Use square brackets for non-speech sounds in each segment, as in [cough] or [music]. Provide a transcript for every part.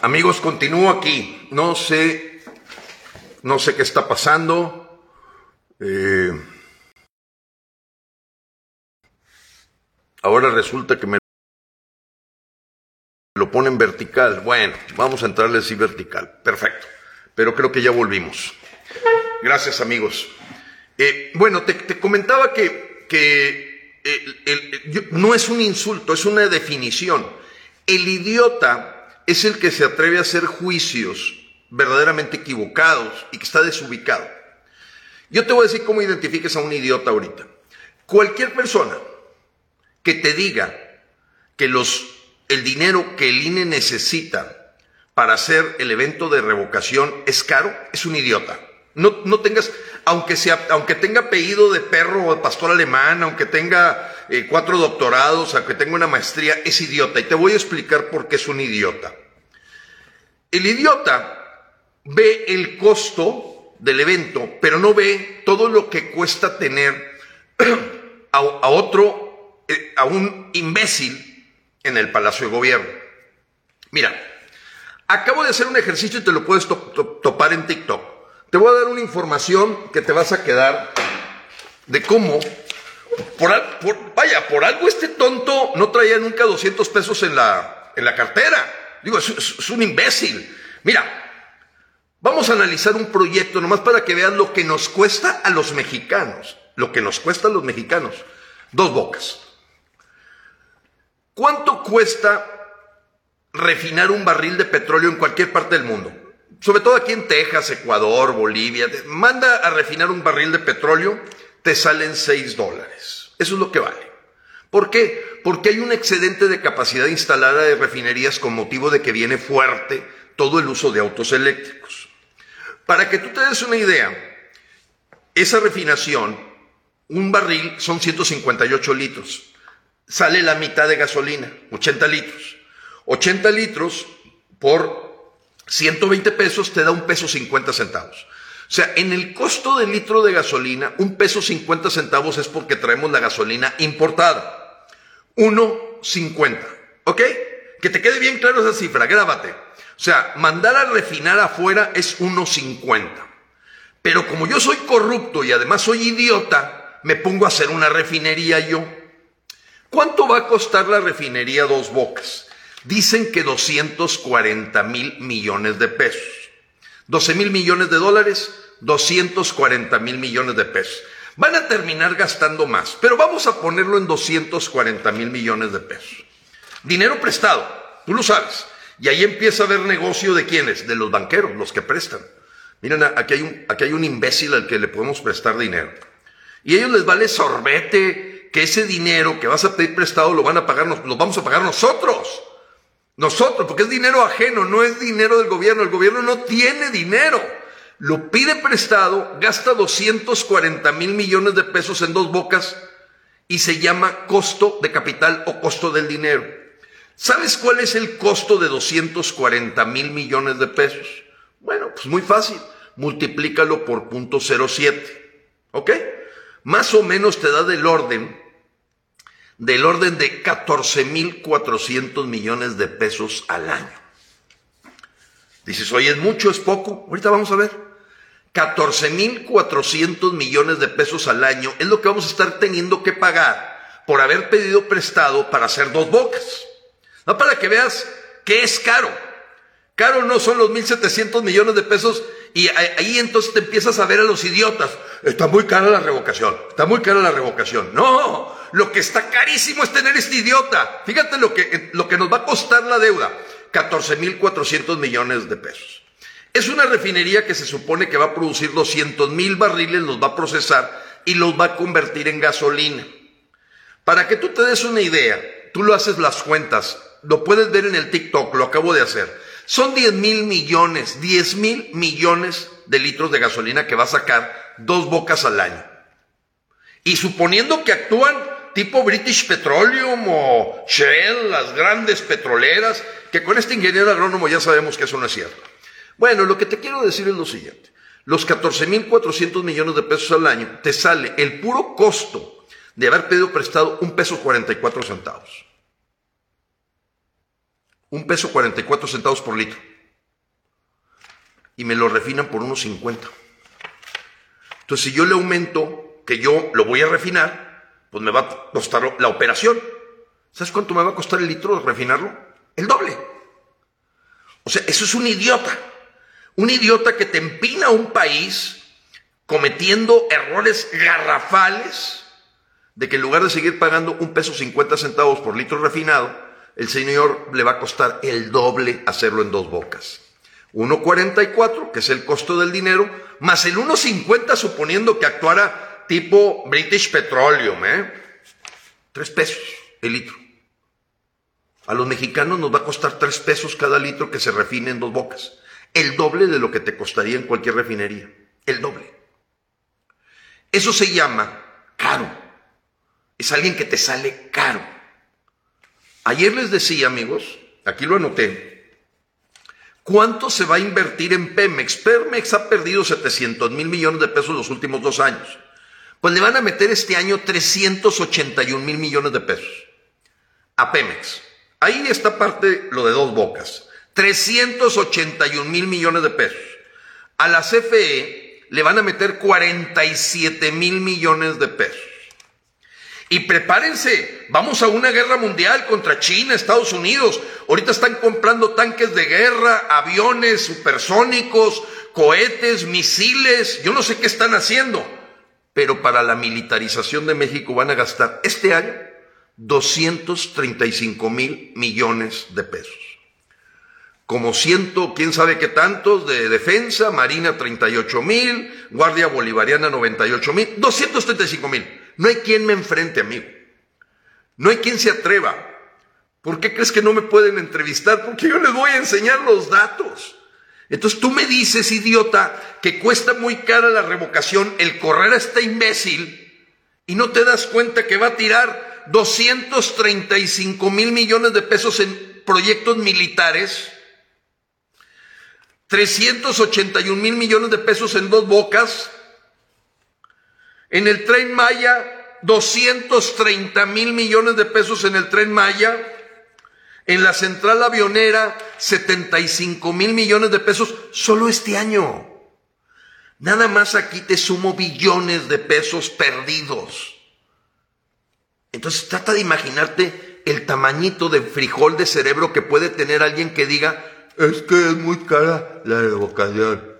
Amigos, continúo aquí. No sé, no sé qué está pasando. Eh, ahora resulta que me lo ponen vertical. Bueno, vamos a entrarle así vertical. Perfecto. Pero creo que ya volvimos. Gracias, amigos. Eh, bueno, te, comentaba que, no es un insulto, es una definición. El idiota es el que se atreve a hacer juicios verdaderamente equivocados y que está desubicado. Yo te voy a decir cómo identifiques a un idiota ahorita. Cualquier persona que te diga que los, el dinero que el INE necesita para hacer el evento de revocación es caro, es un idiota. No, no tengas, aunque, sea, aunque tenga apellido de perro o de pastor alemán, aunque tenga eh, cuatro doctorados, aunque tenga una maestría, es idiota. Y te voy a explicar por qué es un idiota. El idiota ve el costo del evento, pero no ve todo lo que cuesta tener [clears throat] a, otro, eh, a un imbécil en el Palacio de Gobierno. Mira, acabo de hacer un ejercicio y te lo puedes topar en TikTok. Te voy a dar una información que te vas a quedar de cómo, por, vaya, por algo este tonto no traía nunca 200 pesos en la, en la cartera. Digo, es, un imbécil. Mira, vamos a analizar un proyecto nomás para que vean lo que nos cuesta a los mexicanos. Lo que nos cuesta a los mexicanos. Dos bocas. ¿Cuánto cuesta refinar un barril de petróleo en cualquier parte del mundo? sobre todo aquí en Texas, Ecuador, Bolivia, manda a refinar un barril de petróleo, te salen 6 dólares. Eso es lo que vale. ¿Por qué? Porque hay un excedente de capacidad instalada de refinerías con motivo de que viene fuerte todo el uso de autos eléctricos. Para que tú te des una idea, esa refinación, un barril son 158 litros. Sale la mitad de gasolina, 80 litros. 80 litros por 120 pesos te da un peso 50 centavos. O sea, en el costo del litro de gasolina, un peso 50 centavos es porque traemos la gasolina importada. 1.50. ¿Ok? Que te quede bien claro esa cifra, grábate. O sea, mandar a refinar afuera es 1.50. Pero como yo soy corrupto y además soy idiota, me pongo a hacer una refinería yo. ¿Cuánto va a costar la refinería Dos Bocas? Dicen que 240 mil millones de pesos. 12 mil millones de dólares, 240 mil millones de pesos. Van a terminar gastando más, pero vamos a ponerlo en 240 mil millones de pesos. Dinero prestado, tú lo sabes. Y ahí empieza a haber negocio de quiénes, de los banqueros, los que prestan. Miren, aquí hay un, aquí hay un imbécil al que le podemos prestar dinero. Y a ellos les vale sorbete que ese dinero que vas a pedir prestado lo van a pagar, lo vamos a pagar nosotros. Nosotros, porque es dinero ajeno, no es dinero del gobierno. El gobierno no tiene dinero. Lo pide prestado, gasta 240 mil millones de pesos en dos bocas y se llama costo de capital o costo del dinero. ¿Sabes cuál es el costo de 240 mil millones de pesos? Bueno, pues muy fácil. Multiplícalo por punto 07. ¿Ok? Más o menos te da del orden del orden de 14.400 millones de pesos al año. Dices, oye, ¿es mucho, es poco? Ahorita vamos a ver. 14.400 millones de pesos al año es lo que vamos a estar teniendo que pagar por haber pedido prestado para hacer dos bocas. No para que veas que es caro. Caro no son los 1.700 millones de pesos y ahí entonces te empiezas a ver a los idiotas. Está muy cara la revocación, está muy cara la revocación. No, lo que está carísimo es tener este idiota. Fíjate lo que, lo que nos va a costar la deuda. 14.400 millones de pesos. Es una refinería que se supone que va a producir 200 mil barriles, los va a procesar y los va a convertir en gasolina. Para que tú te des una idea, tú lo haces las cuentas, lo puedes ver en el TikTok, lo acabo de hacer. Son 10 mil millones, 10 mil millones de litros de gasolina que va a sacar dos bocas al año. Y suponiendo que actúan tipo British Petroleum o Shell, las grandes petroleras, que con este ingeniero agrónomo ya sabemos que eso no es cierto. Bueno, lo que te quiero decir es lo siguiente. Los 14.400 millones de pesos al año te sale el puro costo de haber pedido prestado un peso 44 centavos. un peso 44 centavos por litro. Y me lo refinan por unos 50. Entonces, si yo le aumento que yo lo voy a refinar, pues me va a costar la operación. ¿Sabes cuánto me va a costar el litro de refinarlo? El doble. O sea, eso es un idiota. Un idiota que te empina un país cometiendo errores garrafales de que en lugar de seguir pagando un peso 50 centavos por litro refinado, el señor le va a costar el doble hacerlo en dos bocas. 1.44, que es el costo del dinero, más el 1.50 suponiendo que actuara tipo British Petroleum, ¿eh? Tres pesos el litro. A los mexicanos nos va a costar tres pesos cada litro que se refine en dos bocas. El doble de lo que te costaría en cualquier refinería. El doble. Eso se llama caro. Es alguien que te sale caro. Ayer les decía, amigos, aquí lo anoté, ¿cuánto se va a invertir en Pemex? Pemex ha perdido 700 mil millones de pesos los últimos dos años. Pues le van a meter este año 381 mil millones de pesos a Pemex. Ahí está parte lo de dos bocas. 381 mil millones de pesos. A la CFE le van a meter 47 mil millones de pesos. Y prepárense, vamos a una guerra mundial contra China, Estados Unidos. Ahorita están comprando tanques de guerra, aviones supersónicos, cohetes, misiles, yo no sé qué están haciendo. Pero para la militarización de México van a gastar este año 235 mil millones de pesos. Como ciento, quién sabe qué tantos de defensa, Marina 38 mil, Guardia Bolivariana 98 mil, 235 mil. No hay quien me enfrente, amigo. No hay quien se atreva. ¿Por qué crees que no me pueden entrevistar? Porque yo les voy a enseñar los datos. Entonces tú me dices, idiota, que cuesta muy cara la revocación el correr a este imbécil y no te das cuenta que va a tirar 235 mil millones de pesos en proyectos militares, 381 mil millones de pesos en dos bocas, en el tren Maya, 230 mil millones de pesos en el tren Maya, en la central avionera, 75 mil millones de pesos solo este año. Nada más aquí te sumo billones de pesos perdidos. Entonces trata de imaginarte el tamañito de frijol de cerebro que puede tener alguien que diga, es que es muy cara la evocación.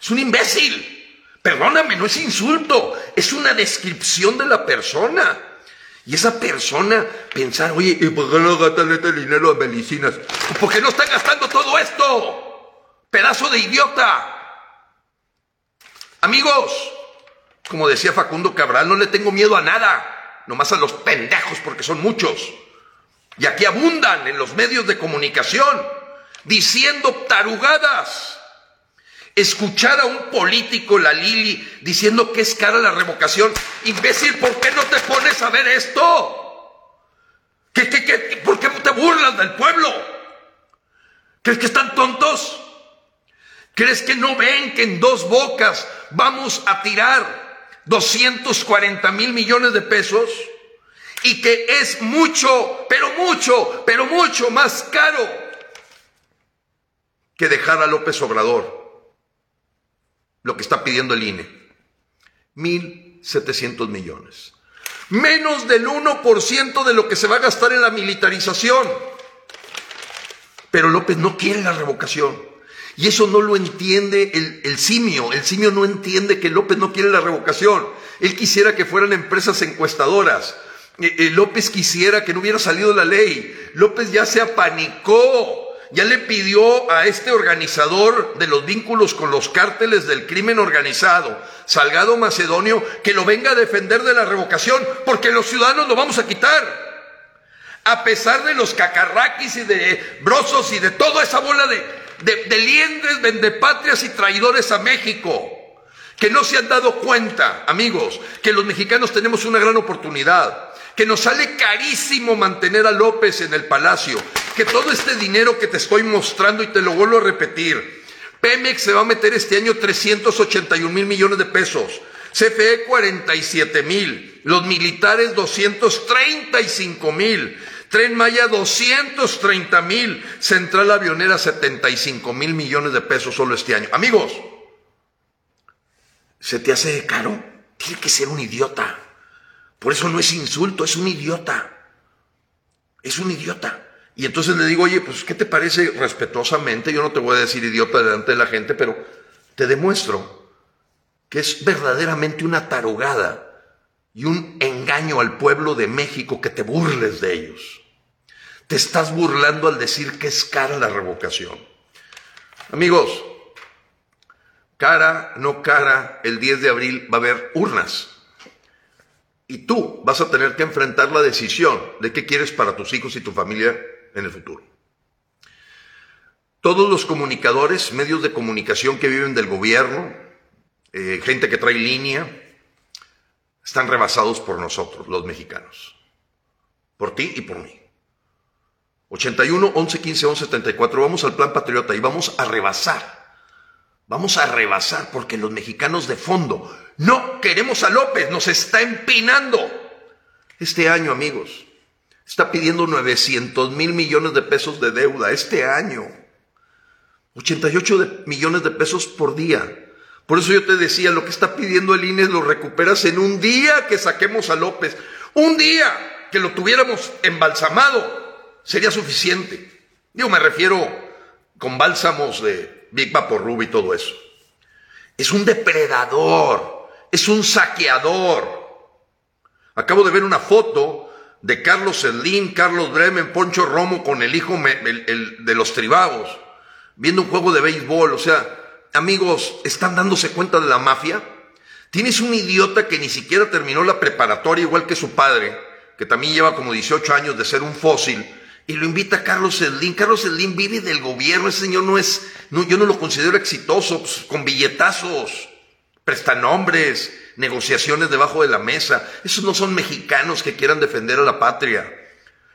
Es un imbécil. Perdóname, no es insulto, es una descripción de la persona. Y esa persona pensar, oye, ¿y por qué no gastan este dinero en medicinas? ¿Por qué no están gastando todo esto? Pedazo de idiota. Amigos, como decía Facundo Cabral, no le tengo miedo a nada nomás a los pendejos porque son muchos. Y aquí abundan en los medios de comunicación diciendo tarugadas. Escuchar a un político, la Lili, diciendo que es cara la revocación. Imbécil, ¿por qué no te pones a ver esto? ¿Qué, qué, qué, ¿Por qué te burlas del pueblo? ¿Crees que están tontos? ¿Crees que no ven que en dos bocas vamos a tirar 240 mil millones de pesos y que es mucho, pero mucho, pero mucho más caro que dejar a López Obrador lo que está pidiendo el INE. 1.700 millones. Menos del 1% de lo que se va a gastar en la militarización. Pero López no quiere la revocación. Y eso no lo entiende el, simio. El simio no entiende que López no quiere la revocación. Él quisiera que fueran empresas encuestadoras. Eh, eh, López quisiera que no hubiera salido la ley. López ya se apanicó. Ya le pidió a este organizador de los vínculos con los cárteles del crimen organizado, Salgado Macedonio, que lo venga a defender de la revocación, porque los ciudadanos lo vamos a quitar. A pesar de los cacarraquis y de brosos y de toda esa bola de, de, liendres, vendepatrias y traidores a México, que no se han dado cuenta, amigos, que los mexicanos tenemos una gran oportunidad, que nos sale carísimo mantener a López en el palacio, que todo este dinero que te estoy mostrando y te lo vuelvo a repetir, Pemex se va a meter este año 381 mil millones de pesos, CFE 47 mil, los militares 235 mil, Tren Maya 230 mil, Central Avionera 75 mil millones de pesos solo este año. Amigos, ¿se te hace caro? Tiene que ser un idiota. Por eso no es insulto, es un idiota. Es un idiota. Y entonces le digo, oye, pues, ¿qué te parece respetuosamente? Yo no te voy a decir idiota delante de la gente, pero te demuestro que es verdaderamente una tarugada y un engaño al pueblo de México que te burles de ellos. Te estás burlando al decir que es cara la revocación. Amigos, cara, no cara, el 10 de abril va a haber urnas. Y tú vas a tener que enfrentar la decisión de qué quieres para tus hijos y tu familia en el futuro. Todos los comunicadores, medios de comunicación que viven del gobierno, eh, gente que trae línea, están rebasados por nosotros, los mexicanos. Por ti y por mí. 81, 11, 15, 11, 74. Vamos al plan patriota y vamos a rebasar. Vamos a rebasar porque los mexicanos de fondo no queremos a López, nos está empinando. Este año, amigos, está pidiendo 900 mil millones de pesos de deuda este año. 88 de, millones de pesos por día. Por eso yo te decía, lo que está pidiendo el INE lo recuperas en un día que saquemos a López. Un día que lo tuviéramos embalsamado sería suficiente. Yo me refiero con bálsamos de Big Rub y todo eso. Es un depredador, es un saqueador. Acabo de ver una foto de Carlos Slim, Carlos Bremen, Poncho Romo con el hijo de los tribagos, viendo un juego de béisbol. O sea, amigos, ¿están dándose cuenta de la mafia? Tienes un idiota que ni siquiera terminó la preparatoria igual que su padre, que también lleva como 18 años de ser un fósil, y lo invita a Carlos Slim. Carlos Slim vive del gobierno, ese señor no es, no, yo no lo considero exitoso, pues, con billetazos, prestanombres, negociaciones debajo de la mesa. Esos no son mexicanos que quieran defender a la patria.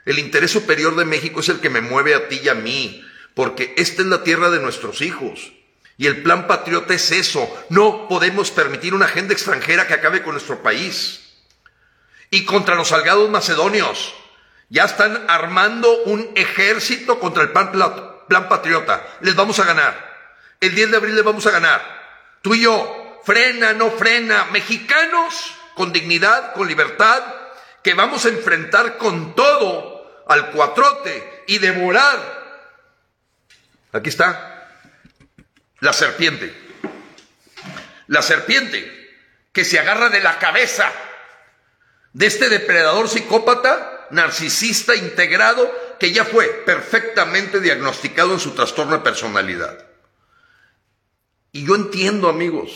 El interés superior de México es el que me mueve a ti y a mí, porque esta es la tierra de nuestros hijos. Y el plan patriota es eso. No podemos permitir una agenda extranjera que acabe con nuestro país. Y contra los salgados macedonios. Ya están armando un ejército contra el plan, patriota. Les vamos a ganar. El 10 de abril les vamos a ganar. Tú y yo, frena, no frena, mexicanos con dignidad, con libertad, que vamos a enfrentar con todo al cuatrote y devorar. Aquí está, la serpiente. La serpiente que se agarra de la cabeza de este depredador psicópata, narcisista, integrado, que ya fue perfectamente diagnosticado en su trastorno de personalidad. Y yo entiendo, amigos,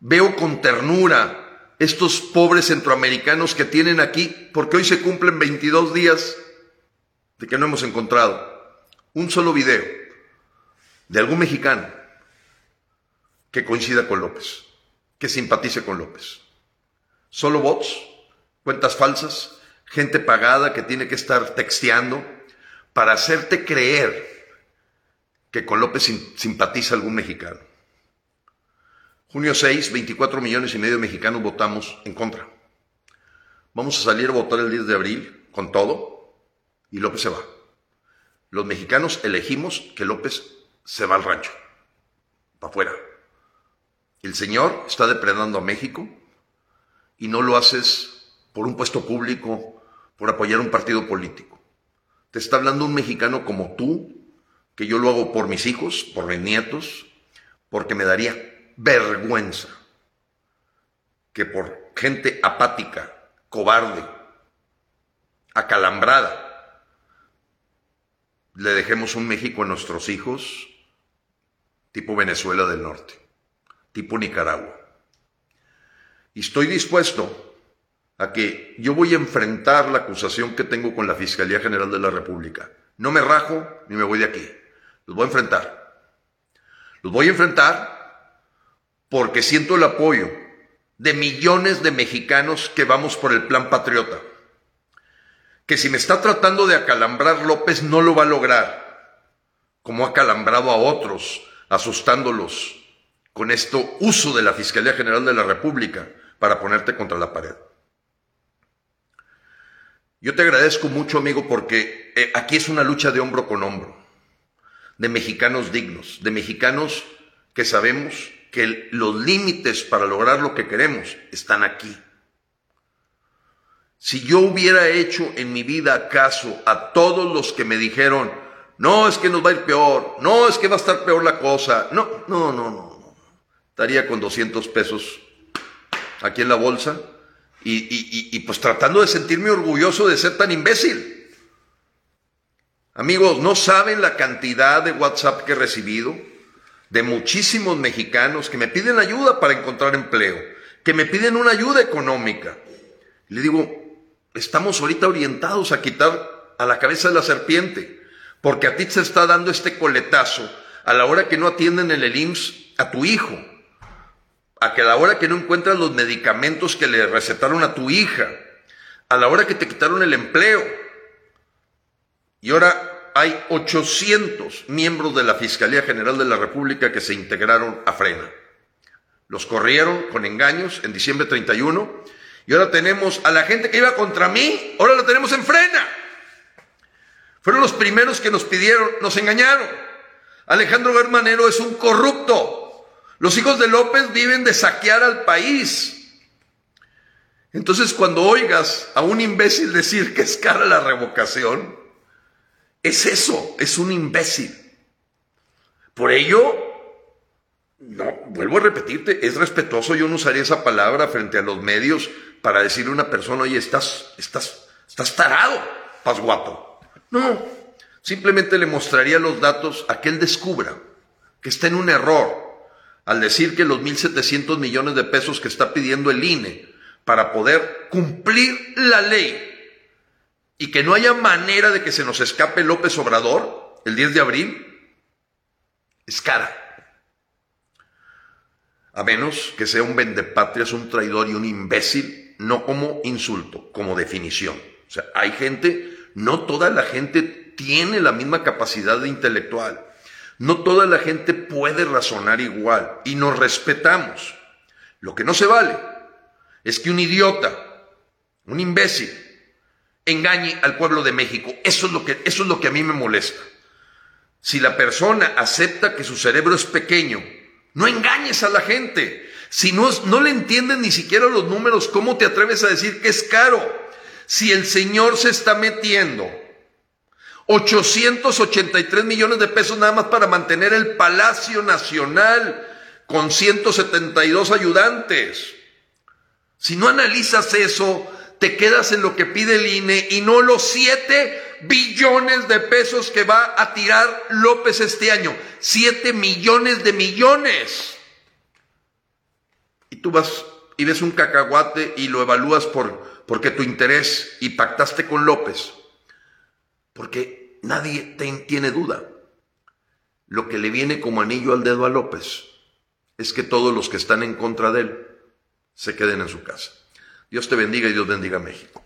Veo con ternura estos pobres centroamericanos que tienen aquí, porque hoy se cumplen 22 días de que no hemos encontrado un solo video de algún mexicano que coincida con López, que simpatice con López. Solo bots, cuentas falsas, gente pagada que tiene que estar texteando para hacerte creer que con López simpatiza algún mexicano. Junio 6, 24 millones y medio de mexicanos votamos en contra. Vamos a salir a votar el 10 de abril con todo y López se va. Los mexicanos elegimos que López se va al rancho, para afuera. El señor está depredando a México y no lo haces por un puesto público, por apoyar un partido político. Te está hablando un mexicano como tú, que yo lo hago por mis hijos, por mis nietos, porque me daría vergüenza que por gente apática, cobarde, acalambrada, le dejemos un México a nuestros hijos tipo Venezuela del Norte, tipo Nicaragua. Y estoy dispuesto a que yo voy a enfrentar la acusación que tengo con la Fiscalía General de la República. No me rajo ni me voy de aquí. Los voy a enfrentar. Los voy a enfrentar porque siento el apoyo de millones de mexicanos que vamos por el plan patriota. Que si me está tratando de acalambrar López no lo va a lograr, como ha acalambrado a otros, asustándolos con esto uso de la Fiscalía General de la República para ponerte contra la pared. Yo te agradezco mucho, amigo, porque eh, aquí es una lucha de hombro con hombro, de mexicanos dignos, de mexicanos que sabemos que los límites para lograr lo que queremos están aquí. Si yo hubiera hecho en mi vida caso a todos los que me dijeron, no, es que nos va a ir peor, no, es que va a estar peor la cosa, no, no, no, no, estaría con 200 pesos aquí en la bolsa y, y, y, pues tratando de sentirme orgulloso de ser tan imbécil. Amigos, no saben la cantidad de WhatsApp que he recibido de muchísimos mexicanos que me piden ayuda para encontrar empleo, que me piden una ayuda económica. Le digo, estamos ahorita orientados a quitar a la cabeza de la serpiente, porque a ti se está dando este coletazo a la hora que no atienden en el IMSS a tu hijo, a que a la hora que no encuentras los medicamentos que le recetaron a tu hija, a la hora que te quitaron el empleo. Y ahora hay 800 miembros de la Fiscalía General de la República que se integraron a Frena. Los corrieron con engaños en diciembre 31 y ahora tenemos a la gente que iba contra mí, ahora la tenemos en frena. Fueron los primeros que nos pidieron, nos engañaron. Alejandro Germanero es un corrupto. Los hijos de López viven de saquear al país. Entonces cuando oigas a un imbécil decir que es cara la revocación, es eso, es un imbécil. Por ello, no, vuelvo a repetirte, es respetuoso, yo no usaría esa palabra frente a los medios para decirle a una persona, oye, estás, estás, estás tarado, pasguato. No, simplemente le mostraría los datos a que él descubra que está en un error al decir que los 1.700 millones de pesos que está pidiendo el INE para poder cumplir la ley y que no haya manera de que se nos escape López Obrador el 10 de abril, es cara. A menos que sea un vendepatrias, un traidor y un imbécil no como insulto, como definición. O sea, hay gente, no toda la gente tiene la misma capacidad intelectual. No toda la gente puede razonar igual y nos respetamos. Lo que no se vale es que un idiota, un imbécil, engañe al pueblo de México. Eso es lo que, eso es lo que a mí me molesta. Si la persona acepta que su cerebro es pequeño, no engañes a la gente. Si no, no le entienden ni siquiera los números, ¿cómo te atreves a decir que es caro? Si el Señor se está metiendo 883 millones de pesos nada más para mantener el Palacio Nacional con 172 ayudantes. Si no analizas eso, te quedas en lo que pide el INE y no los 7 billones de pesos que va a tirar López este año. 7 millones de millones y tú vas y ves un cacahuate y lo evalúas por porque tu interés y pactaste con López. Porque nadie tiene duda. Lo que le viene como anillo al dedo a López es que todos los que están en contra de él se queden en su casa. Dios te bendiga y Dios bendiga a México.